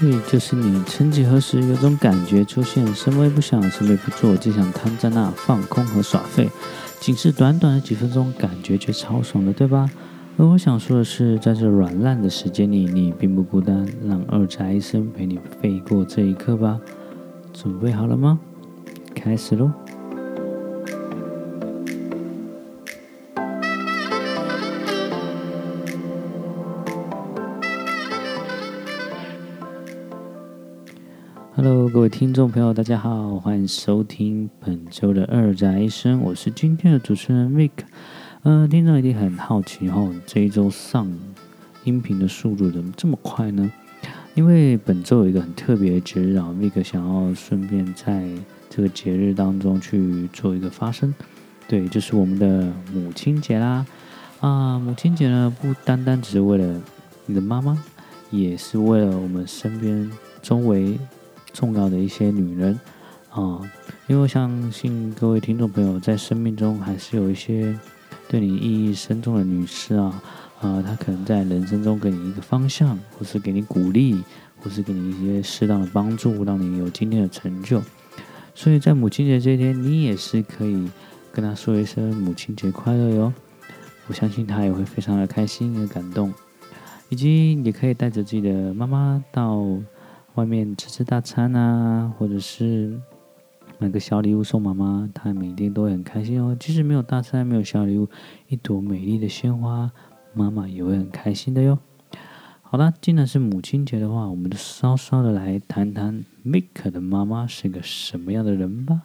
嘿，就是你。曾几何时，有种感觉出现，什么也不想，什么也不做，就想瘫在那放空和耍废。仅是短短的几分钟，感觉却超爽的，对吧？而我想说的是，在这软烂的时间里，你并不孤单，让二宅一生陪你废过这一刻吧。准备好了吗？开始喽！Hello，各位听众朋友，大家好，欢迎收听本周的二宅一生，我是今天的主持人 Vic。呃，听众一定很好奇哦，这一周上音频的速度怎么这么快呢？因为本周有一个很特别的节日啊，Vic 想要顺便在这个节日当中去做一个发声，对，就是我们的母亲节啦。啊，母亲节呢，不单单只是为了你的妈妈，也是为了我们身边周围。重要的一些女人啊，因为我相信各位听众朋友在生命中还是有一些对你意义深重的女士啊，啊，她可能在人生中给你一个方向，或是给你鼓励，或是给你一些适当的帮助，让你有今天的成就。所以在母亲节这一天，你也是可以跟她说一声母亲节快乐哟。我相信她也会非常的开心和感动，以及你可以带着自己的妈妈到。外面吃吃大餐啊，或者是买个小礼物送妈妈，她每天都会很开心哦。即使没有大餐，没有小礼物，一朵美丽的鲜花，妈妈也会很开心的哟。好啦，既然是母亲节的话，我们就稍稍的来谈谈 Mika 的妈妈是个什么样的人吧。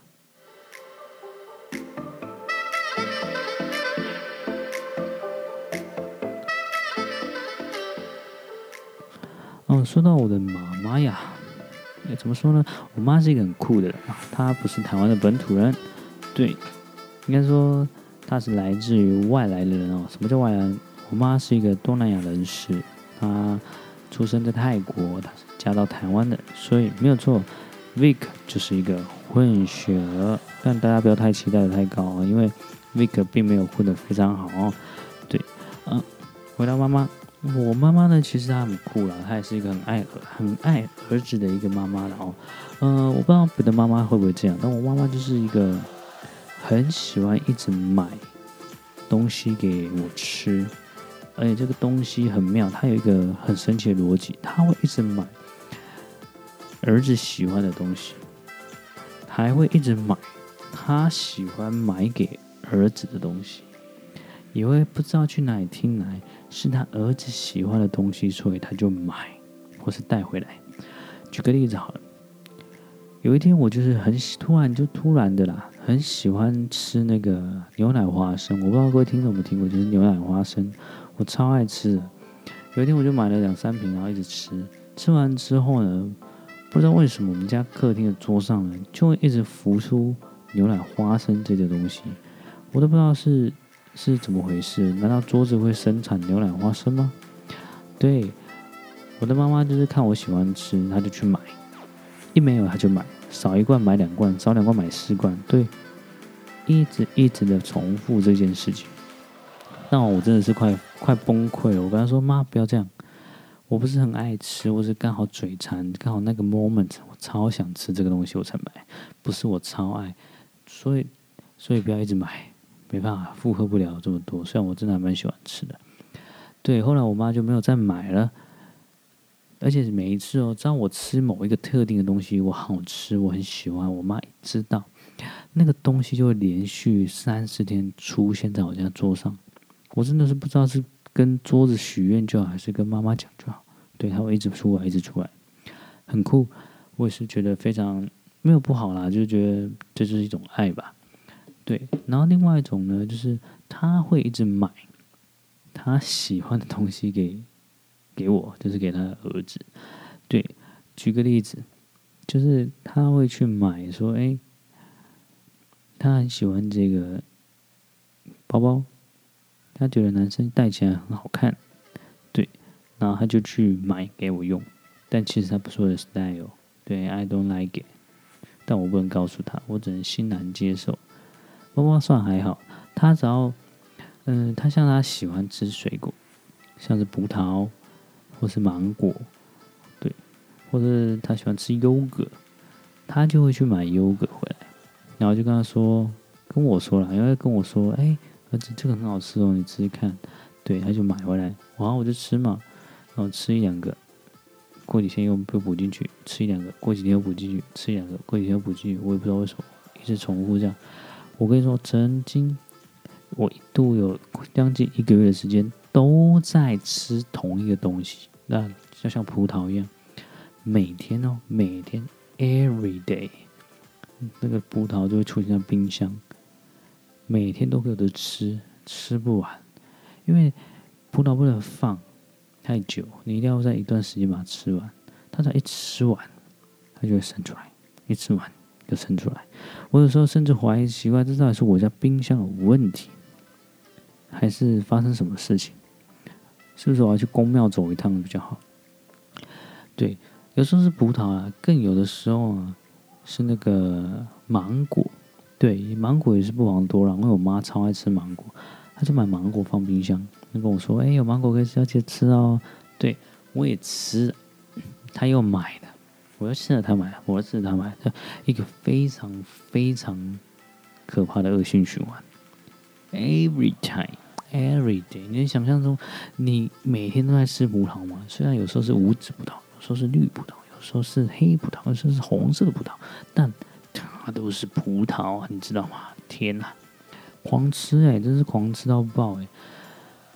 说到我的妈妈呀，哎，怎么说呢？我妈是一个很酷的人啊，她不是台湾的本土人，对，应该说她是来自于外来的人哦。什么叫外来人？我妈是一个东南亚人士，她出生在泰国，她是嫁到台湾的，所以没有错，Vic 就是一个混血儿。但大家不要太期待的太高啊，因为 Vic 并没有混得非常好哦。对，嗯，回到妈妈。我妈妈呢，其实她很酷啦，她也是一个很爱很爱儿子的一个妈妈的哦。呃，我不知道别的妈妈会不会这样，但我妈妈就是一个很喜欢一直买东西给我吃，而且这个东西很妙，她有一个很神奇的逻辑，她会一直买儿子喜欢的东西，还会一直买她喜欢买给儿子的东西。也会不知道去哪里听来是他儿子喜欢的东西，所以他就买或是带回来。举个例子好了，有一天我就是很突然就突然的啦，很喜欢吃那个牛奶花生。我不知道各位听众有没有听过，就是牛奶花生，我超爱吃的。有一天我就买了两三瓶，然后一直吃。吃完之后呢，不知道为什么我们家客厅的桌上呢，就会一直浮出牛奶花生这个东西，我都不知道是。是怎么回事？难道桌子会生产牛奶花生吗？对，我的妈妈就是看我喜欢吃，她就去买，一没有她就买，少一罐买两罐，少两罐买四罐，对，一直一直的重复这件事情，让我真的是快快崩溃了。我跟她说：“妈，不要这样，我不是很爱吃，我是刚好嘴馋，刚好那个 moment 我超想吃这个东西我才买，不是我超爱，所以所以不要一直买。”没办法，负荷不了这么多。虽然我真的还蛮喜欢吃的，对。后来我妈就没有再买了，而且每一次哦，只要我吃某一个特定的东西，我好吃，我很喜欢，我妈一知道，那个东西就会连续三四天出现在我家桌上。我真的是不知道是跟桌子许愿就好，还是跟妈妈讲就好。对，她会一直出来，一直出来，很酷。我也是觉得非常没有不好啦，就是觉得这就是一种爱吧。对，然后另外一种呢，就是他会一直买他喜欢的东西给给我，就是给他的儿子。对，举个例子，就是他会去买，说，哎，他很喜欢这个包包，他觉得男生戴起来很好看，对，然后他就去买给我用，但其实他不是我的 style，对，I don't like it，但我不能告诉他，我只能欣然接受。包包算还好，他只要，嗯、呃，他像他喜欢吃水果，像是葡萄或是芒果，对，或者他喜欢吃优格，他就会去买优格回来，然后就跟他说，跟我说了，因为跟我说，哎，儿子，这个很好吃哦，你吃吃看。对，他就买回来，然后我就吃嘛，然后吃一两个，过几天又又补进去，吃一两个，过几天又补进去，吃一两个，过几天又补进去，我也不知道为什么一直重复这样。我跟你说，曾经我一度有将近一个月的时间都在吃同一个东西，那就像葡萄一样，每天哦，每天 every day，那个葡萄就会出现在冰箱，每天都会有的吃，吃不完。因为葡萄不能放太久，你一定要在一段时间把它吃完。它才一吃完，它就会生出来；一吃完就生出来。我有时候甚至怀疑，奇怪，这到底是我家冰箱有问题，还是发生什么事情？是不是我要去宫庙走一趟比较好？对，有时候是葡萄啊，更有的时候啊是那个芒果。对，芒果也是不遑多让，因为我妈超爱吃芒果。她就买芒果放冰箱，她跟我说：“哎，有芒果可以吃，要记得吃哦。”对，我也吃，她又买了，我要吃了他买，我要吃了他买，一个非常非常可怕的恶性循环。Every time, every day，你想象中，你每天都在吃葡萄吗？虽然有时候是无籽葡萄，有时候是绿葡萄，有时候是黑葡萄，有时候是红色的葡萄，但它都是葡萄，你知道吗？天哪！狂吃哎、真是狂吃到爆哎、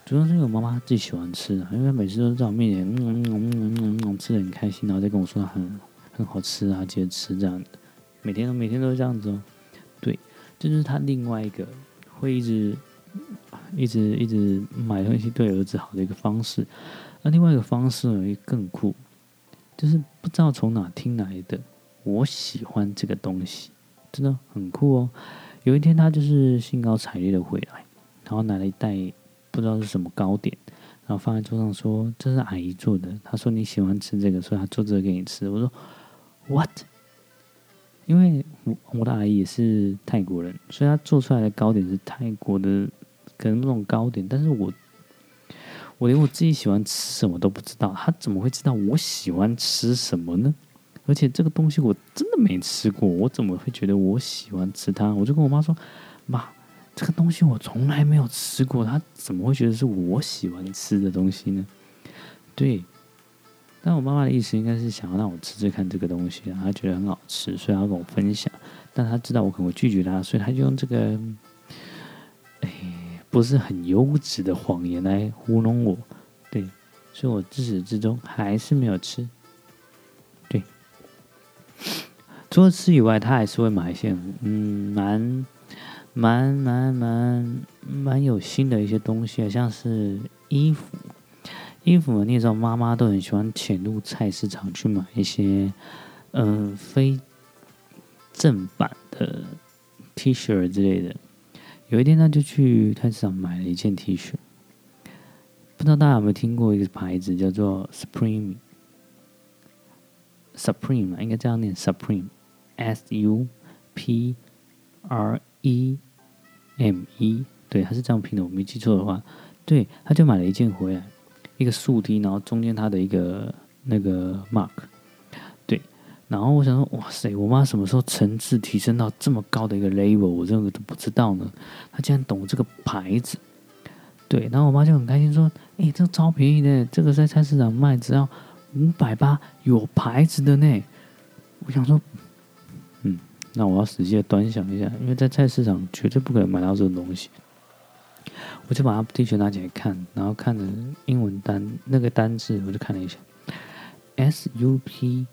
主要是因为我妈妈自己喜欢吃，因为她每次都在我面前嗯嗯嗯嗯嗯嗯吃的很开心，然后再跟我说她很很好吃啊，接着吃这样，每天都每天都是这样子哦。对，这就是他另外一个会一直一直一直买东西对儿子好的一个方式。那另外一个方式呢，也更酷，就是不知道从哪听来的，我喜欢这个东西，真的很酷哦。有一天，他就是兴高采烈的回来，然后拿了一袋不知道是什么糕点，然后放在桌上说：“这是阿姨做的。”他说：“你喜欢吃这个，所以他做这个给你吃。”我说：“What？” 因为我我的阿姨也是泰国人，所以他做出来的糕点是泰国的可能那种糕点，但是我我连我自己喜欢吃什么都不知道，他怎么会知道我喜欢吃什么呢？而且这个东西我真的没吃过，我怎么会觉得我喜欢吃它？我就跟我妈说：“妈，这个东西我从来没有吃过，他怎么会觉得是我喜欢吃的东西呢？”对，但我妈妈的意思应该是想要让我吃吃看这个东西，她觉得很好吃，所以要跟我分享。但她知道我可能会拒绝她，所以她就用这个，哎，不是很优质的谎言来糊弄我。对，所以我自始至终还是没有吃。对除了吃以外，她还是会买一些嗯，蛮蛮蛮蛮蛮有心的一些东西，像是衣服。衣服你也知道，妈妈都很喜欢潜入菜市场去买一些嗯、非正版的 T 恤之类的。有一天，他就去菜市场买了一件 T 恤，不知道大家有没有听过一个牌子叫做 Supreme。Supreme 应该这样念 Supreme。S U P R E M E，对，他是这样拼的，我没记错的话，对，他就买了一件回来，一个竖梯然后中间它的一个那个 mark，对，然后我想说，哇塞，我妈什么时候层次提升到这么高的一个 level，我这个都不知道呢，她竟然懂这个牌子，对，然后我妈就很开心说，哎，这个超便宜的，这个在菜市场卖只要五百八，有牌子的呢，我想说。嗯那我要仔细的端详一下，因为在菜市场绝对不可能买到这种东西。我就把它 T 恤拿起来看，然后看着英文单那个单字，我就看了一下，S U P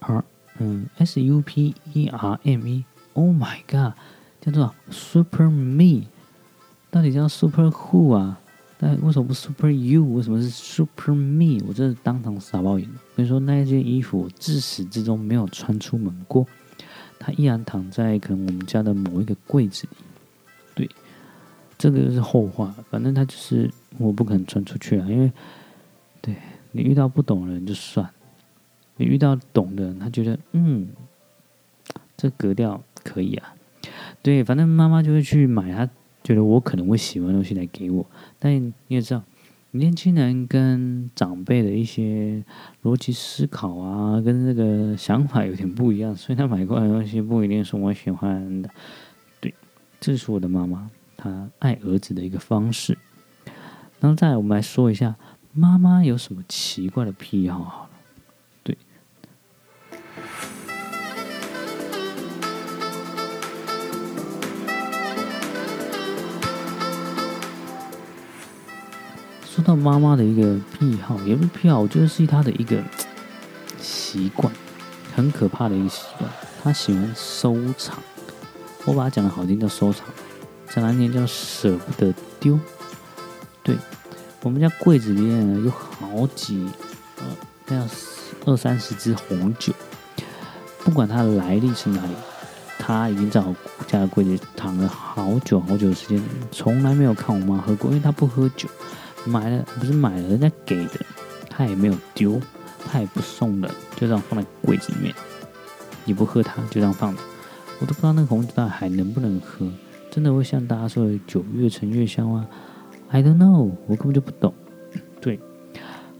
R，嗯，S U P E R M E，Oh my God，叫做 Super Me，到底叫 Super Who 啊？但为什么不 Super You？为什么是 Super Me？我真的当场傻爆眼。所以说那一件衣服，我自始至终没有穿出门过。它依然躺在可能我们家的某一个柜子里，这个就是后话。反正他就是我不可能穿出去啊，因为对你遇到不懂的人就算，你遇到懂的人，他觉得嗯，这格调可以啊。对，反正妈妈就会去买她觉得我可能会喜欢的东西来给我。但你也知道，年轻人跟长辈的一些逻辑思考啊，跟这个想法有点不一样，所以他买过来的东西不一定是我喜欢的。对，这是我的妈妈，他爱儿子的一个方式。然后再，我们来说一下妈妈有什么奇怪的癖好好了。对，说到妈妈的一个癖好，也不是癖好，我觉得是她的一个习惯，很可怕的一个习惯。她喜欢收藏，我把它讲的好听叫收藏，讲难听叫舍不得丢。对，我们家柜子里面有好几呃，那样二三十支红酒，不管它的来历是哪里，他已经在我家的柜子躺了好久好久的时间，从来没有看我妈喝过，因为她不喝酒，买了不是买了人家给的，他也没有丢，他也不送人，就这样放在柜子里面，你不喝它就这样放着，我都不知道那个红酒到底还能不能喝，真的会像大家说的酒越陈越香吗？I don't know，我根本就不懂。对，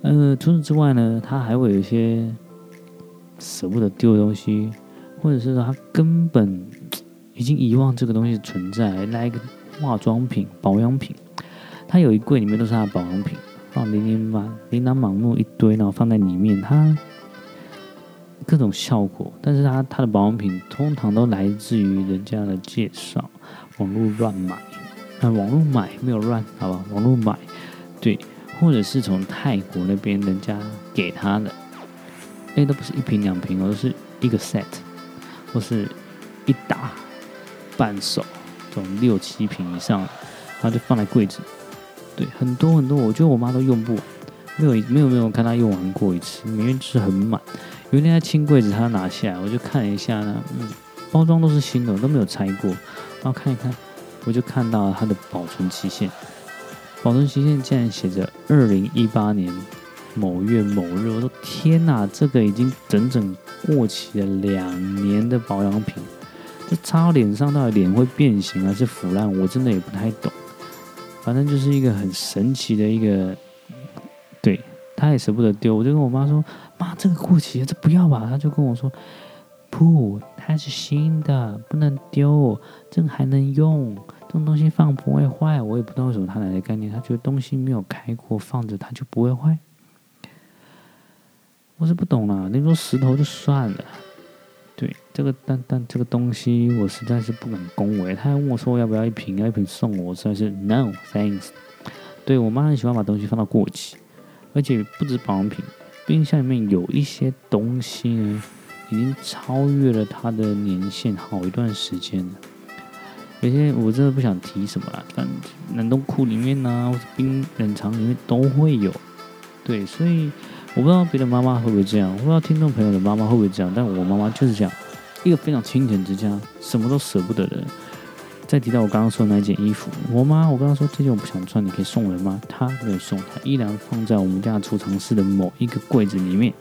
呃，除此之外呢，他还会有一些舍不得丢的东西，或者是说他根本已经遗忘这个东西的存在。来一个化妆品、保养品，他有一柜里面都是他的保养品，放琳琳满琳琅满目一堆，然后放在里面，他各种效果。但是他他的保养品通常都来自于人家的介绍，网络乱买。那，网络买没有乱，好吧？网络买，对，或者是从泰国那边人家给他的，那都不是一瓶两瓶，而是一个 set，或是一打半手，这种六七瓶以上，然后就放在柜子，对，很多很多，我觉得我妈都用不完，没有没有没有看她用完过一次，明明就是很满。有一天她清柜子，她拿下来，我就看一下呢，嗯，包装都是新的，都没有拆过，然后看一看。我就看到它的保存期限，保存期限竟然写着二零一八年某月某日。我说天哪，这个已经整整过期了两年的保养品，这擦到脸上到底脸会变形还是腐烂？我真的也不太懂。反正就是一个很神奇的一个，对，他也舍不得丢。我就跟我妈说：“妈，这个过期了，这不要吧。”他就跟我说。不，它是新的，不能丢，这个还能用，这种东西放不会坏。我也不知道为什么他来的概念，他觉得东西没有开过放着它就不会坏。我是不懂了，你说石头就算了，对这个但但这个东西我实在是不敢恭维。他还问我说要不要一瓶，要一瓶送我，我实在是 no thanks。对，我妈很喜欢把东西放到过期，而且不止保养品，冰箱里面有一些东西呢。已经超越了它的年限好一段时间了。有些我真的不想提什么了，但冷冻库里面呢、啊，或者冰冷藏里面都会有。对，所以我不知道别的妈妈会不会这样，我不知道听众朋友的妈妈会不会这样，但我妈妈就是这样，一个非常勤俭之家，什么都舍不得的人。再提到我刚刚说的那件衣服，我妈我刚刚说这件我不想穿，你可以送人吗？她没有送，她依然放在我们家储藏室的某一个柜子里面，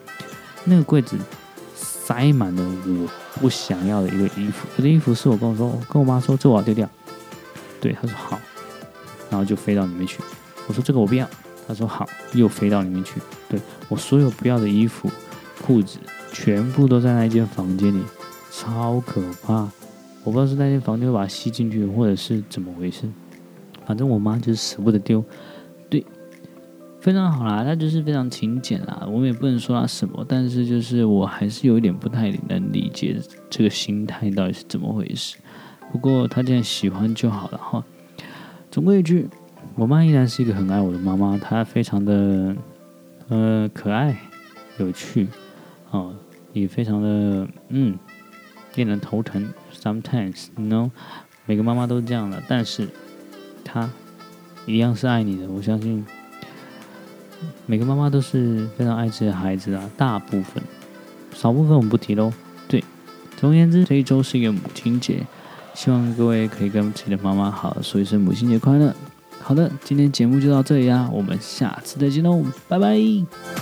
那个柜子。塞满了我不想要的一个衣服，这个衣服是我跟我说，跟我妈说，这我要丢掉。对，她说好，然后就飞到里面去。我说这个我不要，她说好，又飞到里面去。对，我所有不要的衣服、裤子，全部都在那间房间里，超可怕。我不知道是那间房间会把它吸进去，或者是怎么回事。反正我妈就是舍不得丢。非常好啦，他就是非常勤俭啦。我们也不能说他什么，但是就是我还是有一点不太能理解这个心态到底是怎么回事。不过他既然喜欢就好了哈。总归一句，我妈依然是一个很爱我的妈妈，她非常的呃可爱、有趣，哦，也非常的嗯令人头疼。Sometimes，no，每个妈妈都是这样的，但是她一样是爱你的，我相信。每个妈妈都是非常爱自己的孩子啊，大部分，少部分我们不提喽。对，总而言之，这一周是一个母亲节，希望各位可以跟自己的妈妈好说一声母亲节快乐。好的，今天节目就到这里啦，我们下次再见喽，拜拜。